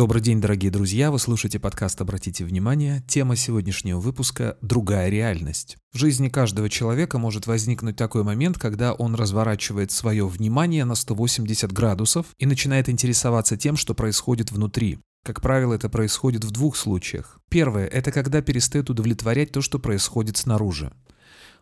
Добрый день, дорогие друзья! Вы слушаете подкаст «Обратите внимание». Тема сегодняшнего выпуска – «Другая реальность». В жизни каждого человека может возникнуть такой момент, когда он разворачивает свое внимание на 180 градусов и начинает интересоваться тем, что происходит внутри. Как правило, это происходит в двух случаях. Первое – это когда перестает удовлетворять то, что происходит снаружи.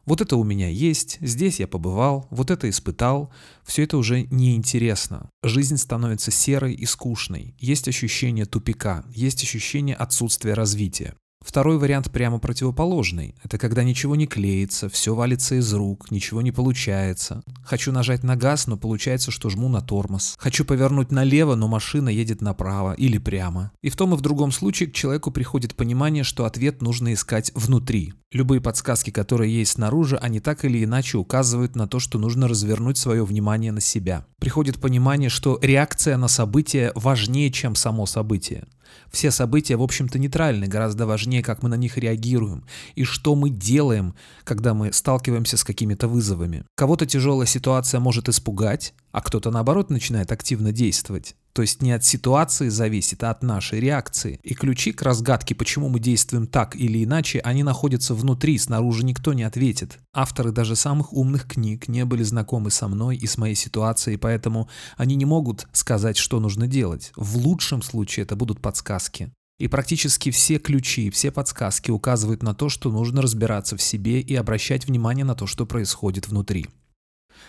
Вот это у меня есть, здесь я побывал, вот это испытал. Все это уже неинтересно. Жизнь становится серой и скучной. Есть ощущение тупика, есть ощущение отсутствия развития. Второй вариант прямо противоположный. Это когда ничего не клеится, все валится из рук, ничего не получается. Хочу нажать на газ, но получается, что жму на тормоз. Хочу повернуть налево, но машина едет направо или прямо. И в том и в другом случае к человеку приходит понимание, что ответ нужно искать внутри. Любые подсказки, которые есть снаружи, они так или иначе указывают на то, что нужно развернуть свое внимание на себя. Приходит понимание, что реакция на событие важнее, чем само событие. Все события, в общем-то, нейтральны, гораздо важнее, как мы на них реагируем и что мы делаем, когда мы сталкиваемся с какими-то вызовами. Кого-то тяжелая ситуация может испугать, а кто-то, наоборот, начинает активно действовать. То есть не от ситуации зависит, а от нашей реакции. И ключи к разгадке, почему мы действуем так или иначе, они находятся внутри, снаружи никто не ответит. Авторы даже самых умных книг не были знакомы со мной и с моей ситуацией, поэтому они не могут сказать, что нужно делать. В лучшем случае это будут подсказки. И практически все ключи, все подсказки указывают на то, что нужно разбираться в себе и обращать внимание на то, что происходит внутри.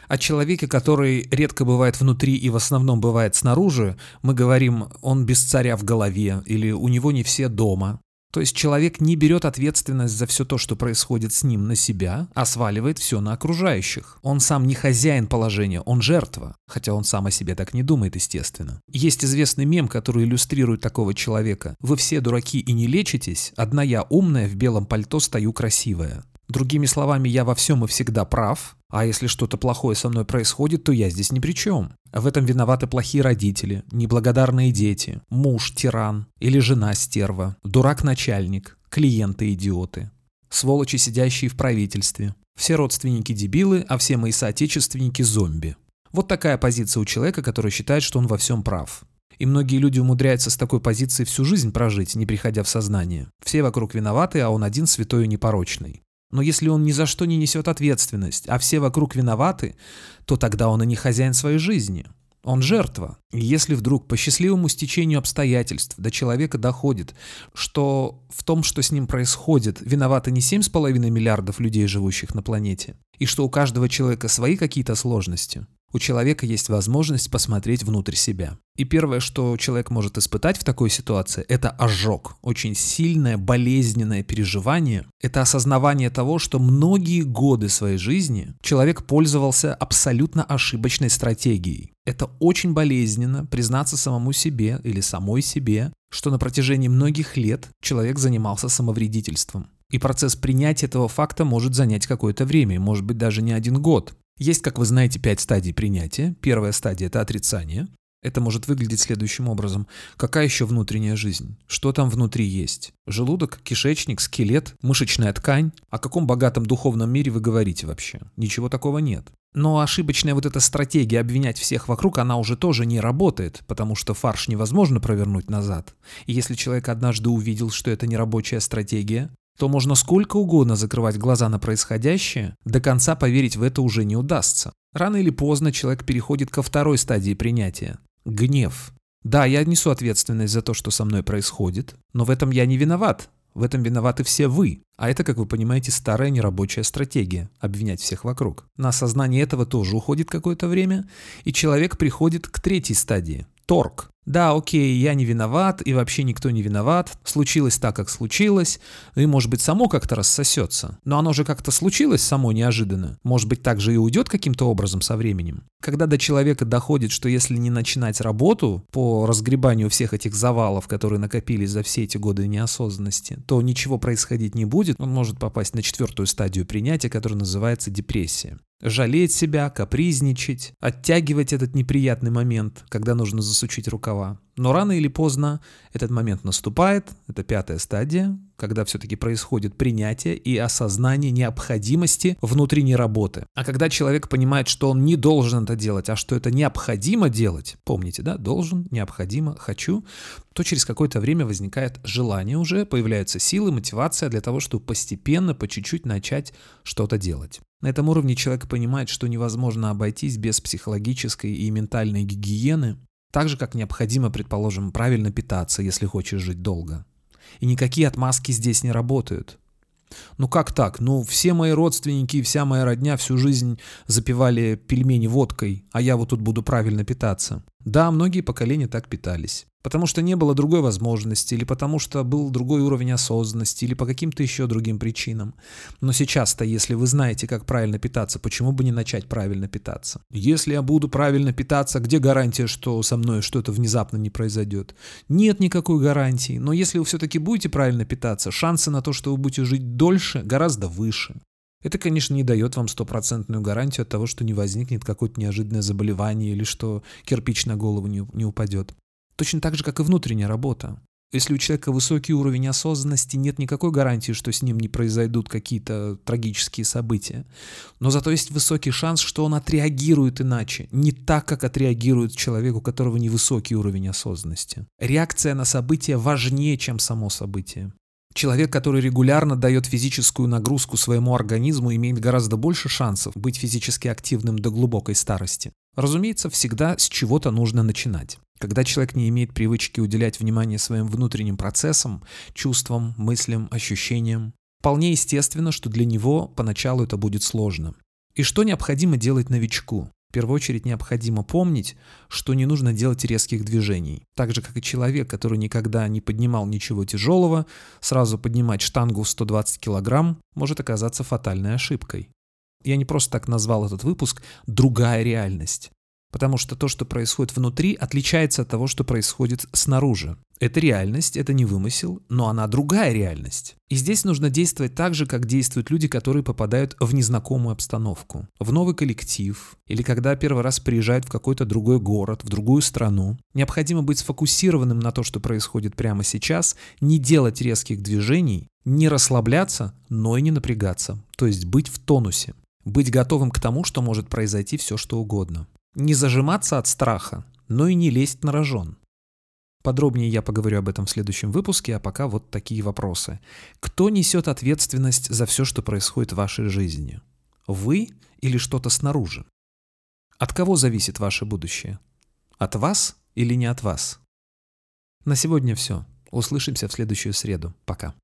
О человеке, который редко бывает внутри и в основном бывает снаружи, мы говорим, он без царя в голове или у него не все дома. То есть человек не берет ответственность за все то, что происходит с ним, на себя, а сваливает все на окружающих. Он сам не хозяин положения, он жертва, хотя он сам о себе так не думает, естественно. Есть известный мем, который иллюстрирует такого человека. Вы все дураки и не лечитесь, одна я умная в белом пальто стою красивая. Другими словами, я во всем и всегда прав, а если что-то плохое со мной происходит, то я здесь ни при чем. В этом виноваты плохие родители, неблагодарные дети, муж тиран или жена стерва, дурак-начальник, клиенты-идиоты, сволочи, сидящие в правительстве, все родственники дебилы, а все мои соотечественники зомби. Вот такая позиция у человека, который считает, что он во всем прав. И многие люди умудряются с такой позиции всю жизнь прожить, не приходя в сознание. Все вокруг виноваты, а он один святой и непорочный. Но если он ни за что не несет ответственность, а все вокруг виноваты, то тогда он и не хозяин своей жизни. Он жертва. И если вдруг по счастливому стечению обстоятельств до человека доходит, что в том, что с ним происходит, виноваты не 7,5 миллиардов людей, живущих на планете, и что у каждого человека свои какие-то сложности, у человека есть возможность посмотреть внутрь себя. И первое, что человек может испытать в такой ситуации, это ожог. Очень сильное, болезненное переживание. Это осознавание того, что многие годы своей жизни человек пользовался абсолютно ошибочной стратегией. Это очень болезненно признаться самому себе или самой себе, что на протяжении многих лет человек занимался самовредительством. И процесс принятия этого факта может занять какое-то время, может быть даже не один год. Есть, как вы знаете, пять стадий принятия. Первая стадия – это отрицание. Это может выглядеть следующим образом. Какая еще внутренняя жизнь? Что там внутри есть? Желудок, кишечник, скелет, мышечная ткань? О каком богатом духовном мире вы говорите вообще? Ничего такого нет. Но ошибочная вот эта стратегия обвинять всех вокруг, она уже тоже не работает, потому что фарш невозможно провернуть назад. И если человек однажды увидел, что это не рабочая стратегия, то можно сколько угодно закрывать глаза на происходящее, до конца поверить в это уже не удастся. Рано или поздно человек переходит ко второй стадии принятия – гнев. Да, я несу ответственность за то, что со мной происходит, но в этом я не виноват. В этом виноваты все вы. А это, как вы понимаете, старая нерабочая стратегия – обвинять всех вокруг. На осознание этого тоже уходит какое-то время, и человек приходит к третьей стадии – торг. Да, окей, я не виноват, и вообще никто не виноват. Случилось так, как случилось, и, может быть, само как-то рассосется. Но оно же как-то случилось само неожиданно. Может быть, так же и уйдет каким-то образом со временем. Когда до человека доходит, что если не начинать работу по разгребанию всех этих завалов, которые накопились за все эти годы неосознанности, то ничего происходить не будет, он может попасть на четвертую стадию принятия, которая называется депрессия жалеть себя, капризничать, оттягивать этот неприятный момент, когда нужно засучить рукав рукава. Но рано или поздно этот момент наступает, это пятая стадия, когда все-таки происходит принятие и осознание необходимости внутренней работы. А когда человек понимает, что он не должен это делать, а что это необходимо делать, помните, да, должен, необходимо, хочу, то через какое-то время возникает желание уже, появляются силы, мотивация для того, чтобы постепенно, по чуть-чуть начать что-то делать. На этом уровне человек понимает, что невозможно обойтись без психологической и ментальной гигиены, так же, как необходимо, предположим, правильно питаться, если хочешь жить долго. И никакие отмазки здесь не работают. Ну как так? Ну все мои родственники и вся моя родня всю жизнь запивали пельмени водкой, а я вот тут буду правильно питаться. Да, многие поколения так питались. Потому что не было другой возможности, или потому что был другой уровень осознанности, или по каким-то еще другим причинам. Но сейчас-то, если вы знаете, как правильно питаться, почему бы не начать правильно питаться? Если я буду правильно питаться, где гарантия, что со мной что-то внезапно не произойдет? Нет никакой гарантии. Но если вы все-таки будете правильно питаться, шансы на то, что вы будете жить дольше, гораздо выше. Это, конечно, не дает вам стопроцентную гарантию от того, что не возникнет какое-то неожиданное заболевание или что кирпич на голову не, не упадет. Точно так же, как и внутренняя работа. Если у человека высокий уровень осознанности, нет никакой гарантии, что с ним не произойдут какие-то трагические события. Но зато есть высокий шанс, что он отреагирует иначе, не так, как отреагирует человек, у которого невысокий уровень осознанности. Реакция на событие важнее, чем само событие. Человек, который регулярно дает физическую нагрузку своему организму, имеет гораздо больше шансов быть физически активным до глубокой старости. Разумеется, всегда с чего-то нужно начинать. Когда человек не имеет привычки уделять внимание своим внутренним процессам, чувствам, мыслям, ощущениям, вполне естественно, что для него поначалу это будет сложно. И что необходимо делать новичку? В первую очередь необходимо помнить, что не нужно делать резких движений. Так же, как и человек, который никогда не поднимал ничего тяжелого, сразу поднимать штангу в 120 кг может оказаться фатальной ошибкой. Я не просто так назвал этот выпуск «Другая реальность». Потому что то, что происходит внутри, отличается от того, что происходит снаружи. Это реальность, это не вымысел, но она другая реальность. И здесь нужно действовать так же, как действуют люди, которые попадают в незнакомую обстановку, в новый коллектив, или когда первый раз приезжают в какой-то другой город, в другую страну. Необходимо быть сфокусированным на то, что происходит прямо сейчас, не делать резких движений, не расслабляться, но и не напрягаться, то есть быть в тонусе. Быть готовым к тому, что может произойти все что угодно. Не зажиматься от страха, но и не лезть на рожон. Подробнее я поговорю об этом в следующем выпуске, а пока вот такие вопросы. Кто несет ответственность за все, что происходит в вашей жизни? Вы или что-то снаружи? От кого зависит ваше будущее? От вас или не от вас? На сегодня все. Услышимся в следующую среду. Пока.